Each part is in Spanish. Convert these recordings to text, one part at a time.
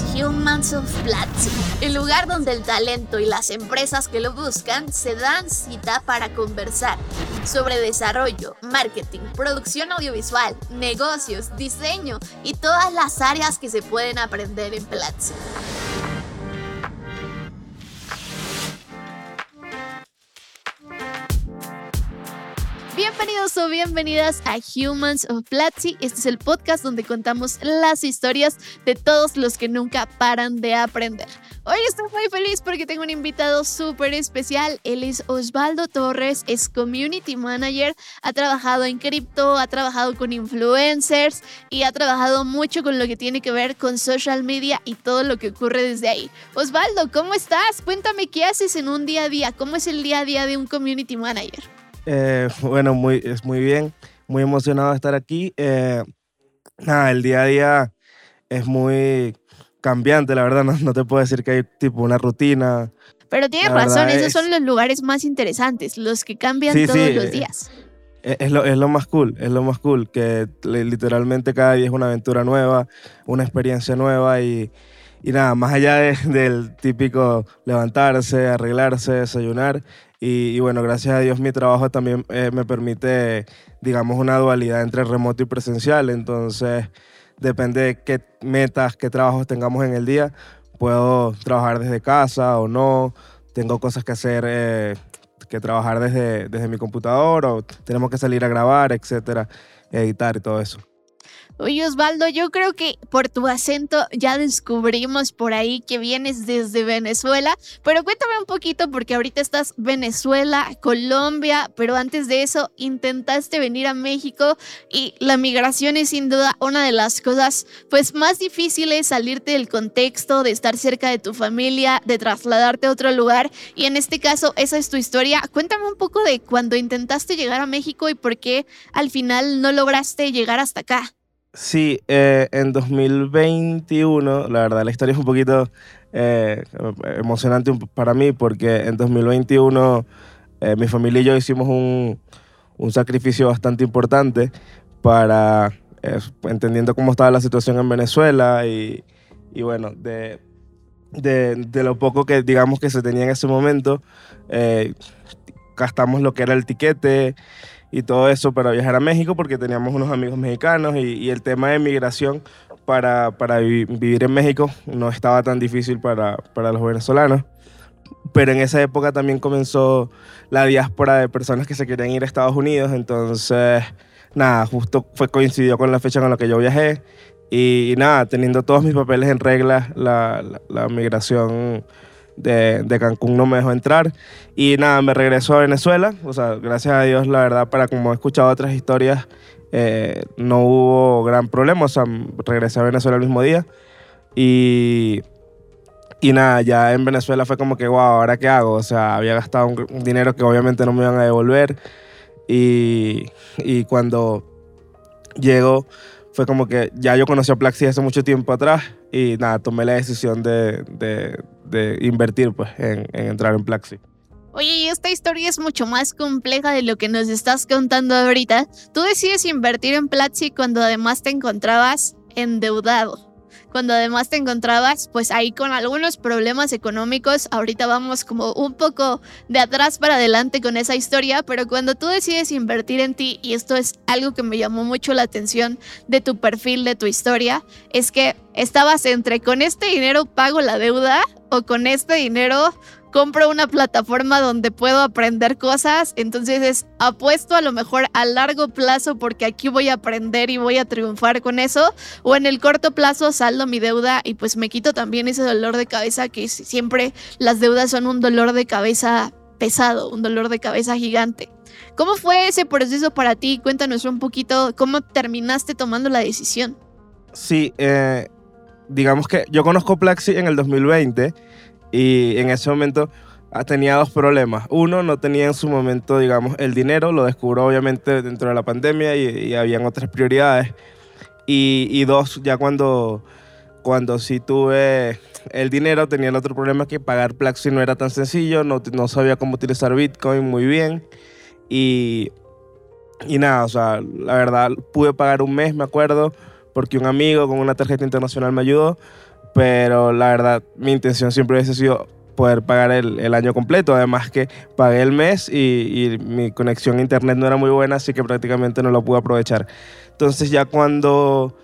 Humans of Platzi, el lugar donde el talento y las empresas que lo buscan se dan cita para conversar sobre desarrollo, marketing, producción audiovisual, negocios, diseño y todas las áreas que se pueden aprender en Platzi. Bienvenidos o bienvenidas a Humans of Platzi. Este es el podcast donde contamos las historias de todos los que nunca paran de aprender. Hoy estoy muy feliz porque tengo un invitado súper especial. Él es Osvaldo Torres, es Community Manager, ha trabajado en cripto, ha trabajado con influencers y ha trabajado mucho con lo que tiene que ver con social media y todo lo que ocurre desde ahí. Osvaldo, ¿cómo estás? Cuéntame qué haces en un día a día, cómo es el día a día de un Community Manager. Eh, bueno, muy, es muy bien, muy emocionado de estar aquí. Eh, nada, el día a día es muy cambiante, la verdad, no, te puedo decir que hay tipo una rutina. Pero tienes razón, esos son los lugares más interesantes, los que cambian todos los días. E, es lo, es lo, más cool, es lo más cool, que literalmente cada día es una aventura nueva, una experiencia nueva y, y nada, más allá del típico levantarse, arreglarse, desayunar, y, bueno, gracias a Dios mi trabajo también eh, me permite, digamos, una dualidad entre remoto y presencial. Entonces, depende de qué metas, qué trabajos tengamos en el día, puedo trabajar desde casa o no. Tengo cosas que hacer, eh, que trabajar desde, desde mi computador o tenemos que salir a grabar, etcétera, editar y todo eso. Oye, Osvaldo, yo creo que por tu acento ya descubrimos por ahí que vienes desde Venezuela, pero cuéntame un poquito porque ahorita estás Venezuela, Colombia, pero antes de eso intentaste venir a México y la migración es sin duda una de las cosas pues más difíciles, salirte del contexto, de estar cerca de tu familia, de trasladarte a otro lugar y en este caso esa es tu historia. Cuéntame un poco de cuando intentaste llegar a México y por qué al final no lograste llegar hasta acá. Sí, eh, en 2021, la verdad, la historia es un poquito eh, emocionante para mí porque en 2021 eh, mi familia y yo hicimos un, un sacrificio bastante importante para, entendiendo cómo estaba la situación en Venezuela y, y bueno, de, de, lo poco que digamos que se tenía en ese momento, gastamos lo que era el tiquete y todo eso para viajar a México porque teníamos unos amigos mexicanos y, el tema de migración para, para vivir en México no estaba tan difícil para, para, los venezolanos. Pero en esa época también comenzó la diáspora de personas que se querían ir a Estados Unidos, entonces nada, justo fue coincidió con la fecha con la que yo viajé y, nada, teniendo todos mis papeles en regla, la, la, la migración de, de, Cancún no me dejó entrar. Y nada, me regresó a Venezuela. O sea, gracias a Dios, la verdad, para como he escuchado otras historias, eh, no hubo gran problema. O sea, regresé a Venezuela el mismo día. Y, y nada, ya en Venezuela fue como que, wow, ¿ahora qué hago? O sea, había gastado un, dinero que obviamente no me iban a devolver. Y, y cuando llego, fue como que ya yo conocí a Plaxi hace mucho tiempo atrás y nada, tomé la decisión de, de, invertir pues, en, en, entrar en Plaxi. Oye, y esta historia es mucho más compleja de lo que nos estás contando ahorita. Tú decides invertir en Plaxi cuando además te encontrabas endeudado cuando además te encontrabas pues ahí con algunos problemas económicos. Ahorita vamos como un poco de atrás para adelante con esa historia, pero cuando tú decides invertir en ti, y esto es algo que me llamó mucho la atención de tu perfil, de tu historia, es que estabas entre con este dinero pago la deuda o con este dinero compro una plataforma donde puedo aprender cosas, entonces es apuesto a lo mejor a largo plazo porque aquí voy a aprender y voy a triunfar con eso, o en el corto plazo saldo mi deuda y pues me quito también ese dolor de cabeza que siempre las deudas son un dolor de cabeza pesado, un dolor de cabeza gigante. ¿Cómo fue ese proceso para ti? Cuéntanos un poquito cómo terminaste tomando la decisión. Sí, eh, digamos que yo conozco Plaxi en el 2020 y en ese momento ah, tenía dos problemas. Uno, no tenía en su momento, digamos, el dinero, lo descubrió obviamente dentro de la pandemia y, y habían otras prioridades. Y, y, dos, ya cuando, cuando sí tuve el dinero, tenía el otro problema que pagar Plaxi no era tan sencillo, no, no sabía cómo utilizar Bitcoin muy bien. Y, y nada, o sea, la verdad, pude pagar un mes, me acuerdo, porque un amigo con una tarjeta internacional me ayudó pero la verdad mi intención siempre hubiese sido poder pagar el, año completo. Además que pagué el mes y, mi conexión a internet no era muy buena, así que prácticamente no lo pude aprovechar. Entonces ya cuando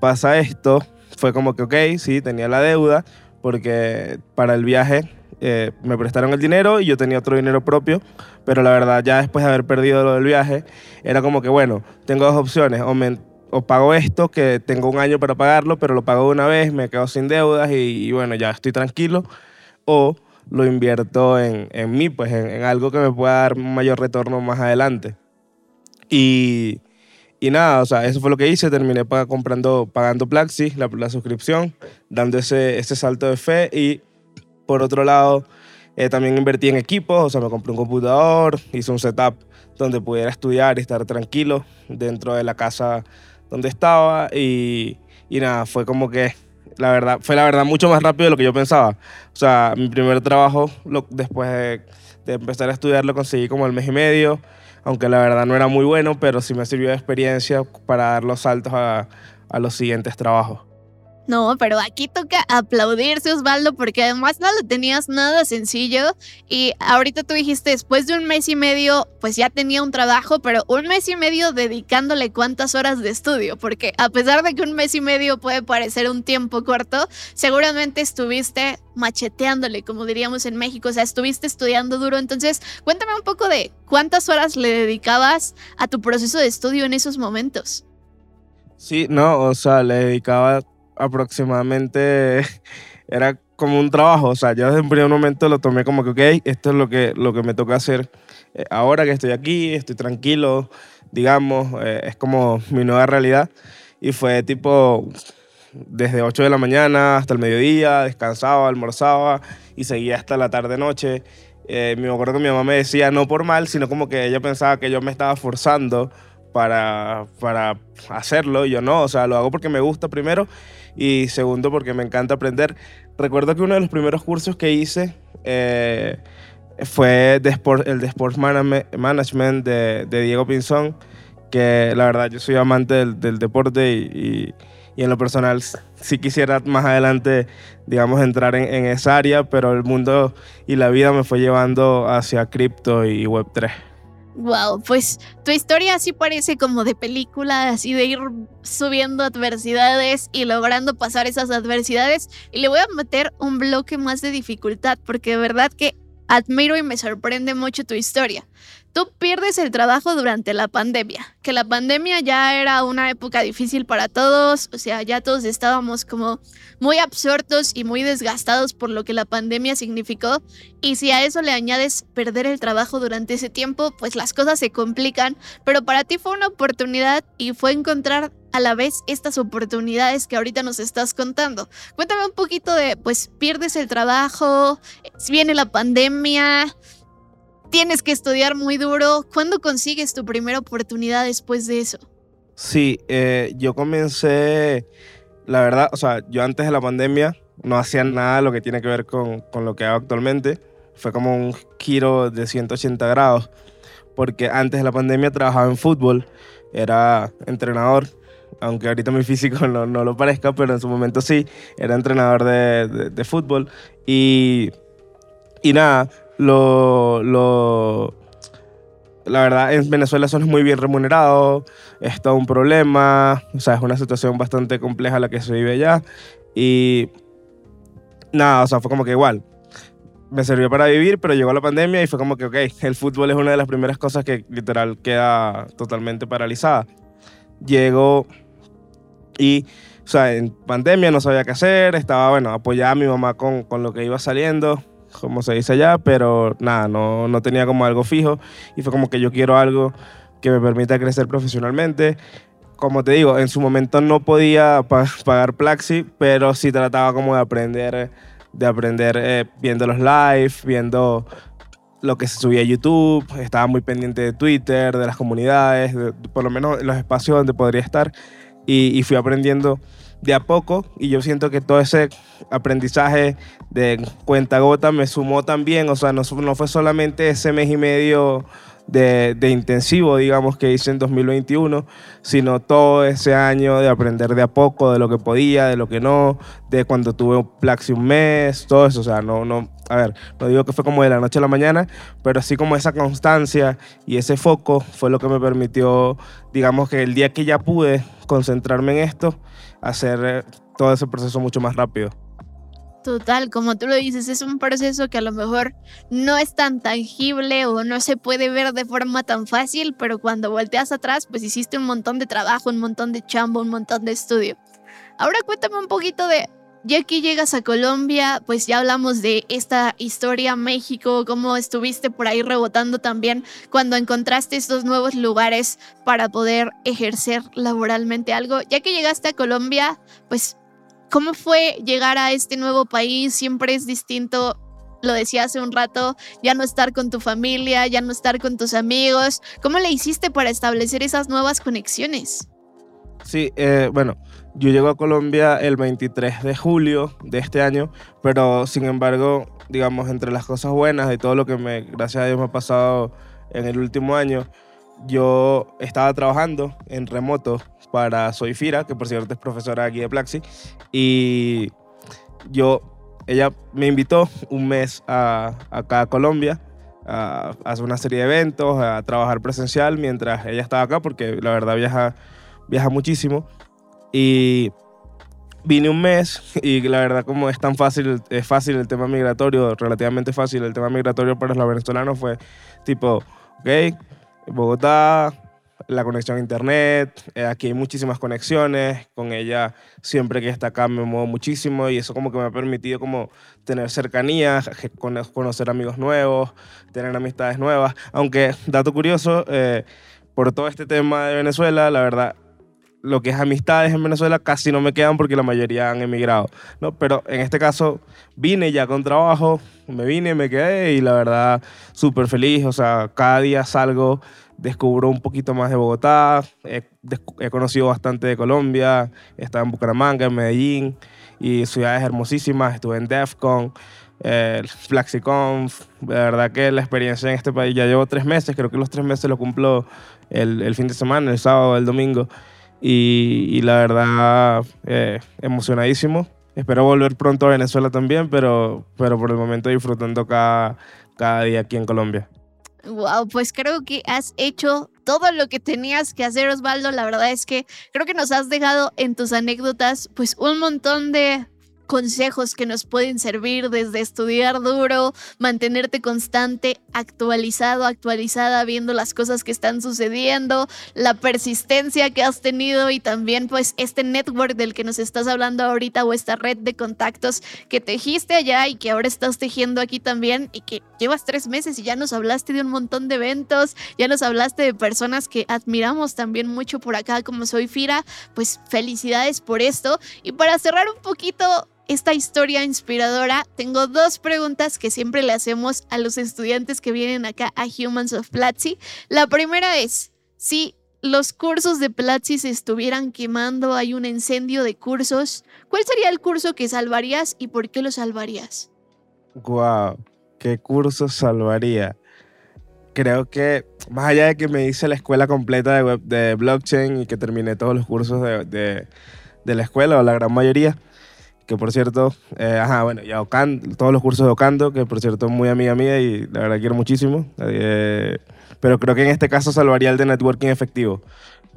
pasa esto, fue como que, ok, sí, tenía la deuda, porque para el viaje eh, me prestaron el dinero y yo tenía otro dinero propio, pero la verdad ya después de haber perdido lo del viaje, era como que, bueno, tengo dos opciones, o, o pago esto, que tengo un año para pagarlo, pero lo pago de una vez, me quedo sin deudas y, y bueno, ya estoy tranquilo, o lo invierto en, en mí, pues en, en, algo que me pueda dar un mayor retorno más adelante. Y, y nada, o sea, eso fue lo que hice, terminé comprando, pagando Plaxi, la, la, suscripción, dando ese, ese salto de fe. Y por otro lado, eh, también invertí en equipos, o sea, me compré un computador, hice un setup donde pudiera estudiar y estar tranquilo dentro de la casa donde estaba y, y nada, fue como que la verdad, fue la verdad mucho más rápido de lo que yo pensaba. O sea, mi primer trabajo, después de, de, empezar a estudiar, lo conseguí como el mes y medio, aunque la verdad no era muy bueno, pero sí me sirvió de experiencia para dar los saltos a, a los siguientes trabajos. No, pero aquí toca aplaudirse, Osvaldo, porque además no lo tenías nada sencillo. Y ahorita tú dijiste, después de un mes y medio, pues ya tenía un trabajo, pero un mes y medio dedicándole cuántas horas de estudio, porque a pesar de que un mes y medio puede parecer un tiempo corto, seguramente estuviste macheteándole, como diríamos en México, o sea, estuviste estudiando duro. Entonces, cuéntame un poco de cuántas horas le dedicabas a tu proceso de estudio en esos momentos. Sí, no, o sea, le dedicaba aproximadamente era como un trabajo, o sea, yo desde un primer momento lo tomé como que, ok, esto es lo que, lo que me toca hacer eh, ahora que estoy aquí, estoy tranquilo, digamos, eh, es como mi nueva realidad. Y fue tipo desde 8 de la mañana hasta el mediodía, descansaba, almorzaba y seguía hasta la tarde-noche. Eh, me acuerdo que mi mamá me decía, no por mal, sino como que ella pensaba que yo me estaba forzando para, para hacerlo. Yo no, o sea, lo hago porque me gusta primero y segundo porque me encanta aprender. Recuerdo que uno de los primeros cursos que hice eh, fue el de Sports Management de, Diego Pinzón, que la verdad yo soy amante del, deporte y, y, y, en lo personal sí quisiera más adelante, digamos, entrar en, en esa área, pero el mundo y la vida me fue llevando hacia cripto y Web3. Wow, pues tu historia sí parece como de película, así de ir subiendo adversidades y logrando pasar esas adversidades. Y le voy a meter un bloque más de dificultad, porque de verdad que admiro y me sorprende mucho tu historia. Tú pierdes el trabajo durante la pandemia, que la pandemia ya era una época difícil para todos, o sea, ya todos estábamos como muy absortos y muy desgastados por lo que la pandemia significó, y si a eso le añades perder el trabajo durante ese tiempo, pues las cosas se complican, pero para ti fue una oportunidad y fue encontrar a la vez estas oportunidades que ahorita nos estás contando. Cuéntame un poquito de, pues pierdes el trabajo, viene la pandemia, tienes que estudiar muy duro. ¿Cuándo consigues tu primera oportunidad después de eso? Sí, eh, yo comencé, la verdad, o sea, yo antes de la pandemia no hacía nada lo que tiene que ver con, con lo que hago actualmente. Fue como un giro de 180 grados, porque antes de la pandemia trabajaba en fútbol, era entrenador, aunque ahorita mi físico no, no lo parezca, pero en su momento sí, era entrenador de, de, de fútbol. Y, y nada, lo, lo, la verdad, en Venezuela eso no es muy bien remunerado, es todo un problema, o sea, es una situación bastante compleja la que se vive allá. Y nada, o sea, fue como que igual. Me sirvió para vivir, pero llegó la pandemia y fue como que, ok, el fútbol es una de las primeras cosas que literal queda totalmente paralizada. Llegó y, o sea, en pandemia no sabía qué hacer, estaba, bueno, apoyaba a mi mamá con, con lo que iba saliendo como se dice allá, pero nada, no, no tenía como algo fijo y fue como que yo quiero algo que me permita crecer profesionalmente. Como te digo, en su momento no podía pa pagar Plaxi, pero sí trataba como de aprender, de aprender eh, viendo los live, viendo lo que se subía a YouTube, estaba muy pendiente de Twitter, de las comunidades, de, por lo menos los espacios donde podría estar y, y fui aprendiendo de a poco y yo siento que todo ese aprendizaje de cuenta gota me sumó también, o sea, no, no fue solamente ese mes y medio de, intensivo, digamos, que hice en 2021, sino todo ese año de aprender de a poco, de lo que podía, de lo que no, de cuando tuve un Plaxi un mes, todo eso. O sea, no, no, a ver, no digo que fue como de la noche a la mañana, pero así como esa constancia y ese foco fue lo que me permitió, digamos, que el día que ya pude concentrarme en esto, hacer eh, todo ese proceso mucho más rápido. Total, como tú lo dices, es un proceso que a lo mejor no es tan tangible o no se puede ver de forma tan fácil, pero cuando volteas atrás, pues hiciste un montón de trabajo, un montón de chamba, un montón de estudio. Ahora cuéntame un poquito de, ya que llegas a Colombia, pues ya hablamos de esta historia México, cómo estuviste por ahí rebotando también cuando encontraste estos nuevos lugares para poder ejercer laboralmente algo. Ya que llegaste a Colombia, pues ¿Cómo fue llegar a este nuevo país? Siempre es distinto, lo decía hace un rato, ya no estar con tu familia, ya no estar con tus amigos. ¿Cómo le hiciste para establecer esas nuevas conexiones? Sí, eh, bueno, yo llego a Colombia el 23 de julio de este año, pero sin embargo, digamos, entre las cosas buenas y todo lo que me, gracias a Dios me ha pasado en el último año, yo estaba trabajando en remoto para Soifira, que por cierto es profesora aquí de Plaxi, y yo, ella me invitó un mes a, acá a Colombia a, hacer una serie de eventos, a trabajar presencial mientras ella estaba acá, porque la verdad viaja, viaja muchísimo. Y vine un mes y la verdad como es tan fácil, es fácil el tema migratorio, relativamente fácil el tema migratorio para los venezolanos fue tipo, ok, Bogotá, la conexión a internet, eh, aquí hay muchísimas conexiones, con ella siempre que está acá me muevo muchísimo y eso como que me ha permitido como tener cercanía, conocer amigos nuevos, tener amistades nuevas, aunque dato curioso, eh, por todo este tema de Venezuela, la verdad, lo que es amistades en Venezuela casi no me quedan porque la mayoría han emigrado, ¿no? Pero en este caso vine ya con trabajo, me vine, me quedé y la verdad súper feliz, o sea, cada día salgo, descubro un poquito más de Bogotá, he, conocido bastante de Colombia, he estado en Bucaramanga, en Medellín y ciudades hermosísimas, estuve en DEFCON, eh, FlaxiConf, de verdad que la experiencia en este país, ya llevo tres meses, creo que los tres meses lo cumplo el fin de semana, el sábado, el domingo y, la verdad, eh, emocionadísimo. Espero volver pronto a Venezuela también, pero, pero por el momento disfrutando cada, cada día aquí en Colombia. Wow, pues creo que has hecho todo lo que tenías que hacer, Osvaldo. La verdad es que creo que nos has dejado en tus anécdotas pues un montón de consejos que nos pueden servir desde estudiar duro, mantenerte constante, actualizado, actualizada, viendo las cosas que están sucediendo, la persistencia que has tenido y también pues este network del que nos estás hablando ahorita o esta red de contactos que tejiste allá y que ahora estás tejiendo aquí también y que llevas tres meses y ya nos hablaste de un montón de eventos, ya nos hablaste de personas que admiramos también mucho por acá como soy Fira, pues felicidades por esto. Y para cerrar un poquito esta historia inspiradora, tengo dos preguntas que siempre le hacemos a los estudiantes que vienen acá a Humans of Platzi. La primera es, si los cursos de Platzi se estuvieran quemando, hay un incendio de cursos, ¿cuál sería el curso que salvarías y por qué lo salvarías? Wow, ¿qué curso salvaría? Creo que más allá de que me hice la escuela completa de, blockchain y que terminé todos los cursos de la escuela, o la gran mayoría, que por cierto, eh, ajá, bueno, y a todos los cursos de Ocando, que por cierto es muy amiga mía y la verdad quiero muchísimo. Eh, pero creo que en este caso salvaría el de networking efectivo.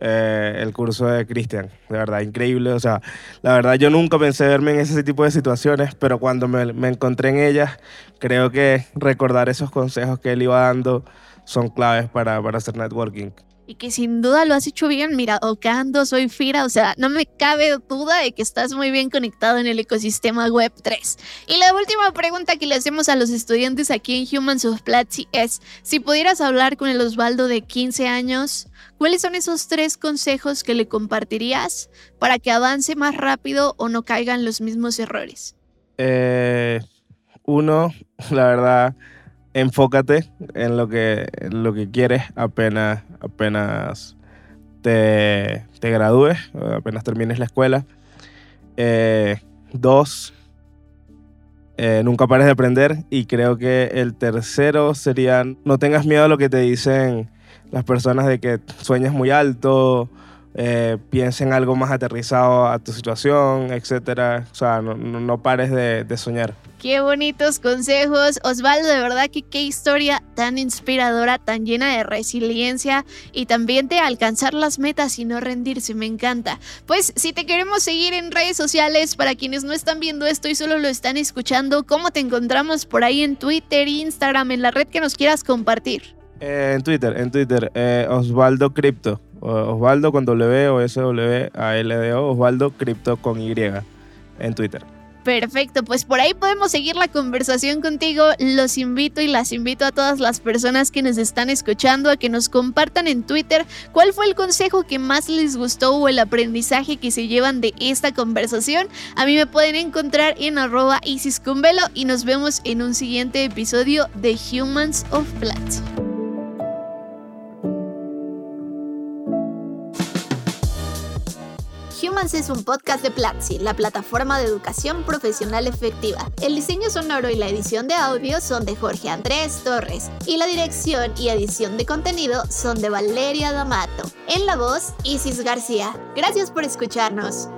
Eh, el curso de Cristian, de verdad, increíble. O sea, la verdad yo nunca pensé verme en ese tipo de situaciones, pero cuando me, me encontré en ellas, creo que recordar esos consejos que él iba dando son claves para, para hacer networking y que sin duda lo has hecho bien. Mira, Ocando, soy Fira, o sea, no me cabe duda de que estás muy bien conectado en el ecosistema Web 3. Y la última pregunta que le hacemos a los estudiantes aquí en Humans of Platzi es, si pudieras hablar con el Osvaldo de 15 años, ¿cuáles son esos tres consejos que le compartirías para que avance más rápido o no caigan los mismos errores? Eh, uno, la verdad enfócate en lo que, lo que quieres apenas, apenas te, te gradúes, apenas termines la escuela. Eh, dos, eh, nunca pares de aprender. Y creo que el tercero sería no tengas miedo a lo que te dicen las personas de que sueñas muy alto, eh, piensa en algo más aterrizado a tu situación, etcétera. O sea, no, no, pares de, de, soñar. Qué bonitos consejos. Osvaldo, de verdad que qué historia tan inspiradora, tan llena de resiliencia y también de alcanzar las metas y no rendirse. Me encanta. Pues si te queremos seguir en redes sociales, para quienes no están viendo esto y solo lo están escuchando, ¿cómo te encontramos por ahí en Twitter, Instagram, en la red que nos quieras compartir? Eh, en Twitter, en Twitter, eh, Osvaldo Crypto. Osvaldo con W o S W A L D O, Osvaldo Crypto con Y en Twitter. Perfecto, pues por ahí podemos seguir la conversación contigo. Los invito y las invito a todas las personas que nos están escuchando a que nos compartan en Twitter cuál fue el consejo que más les gustó o el aprendizaje que se llevan de esta conversación. A mí me pueden encontrar en arroba y nos vemos en un siguiente episodio de Humans of Platzi. Es un podcast de Platzi, la plataforma de educación profesional efectiva. El diseño sonoro y la edición de audio son de Jorge Andrés Torres y la dirección y edición de contenido son de Valeria D'Amato. En la voz, Isis García. Gracias por escucharnos.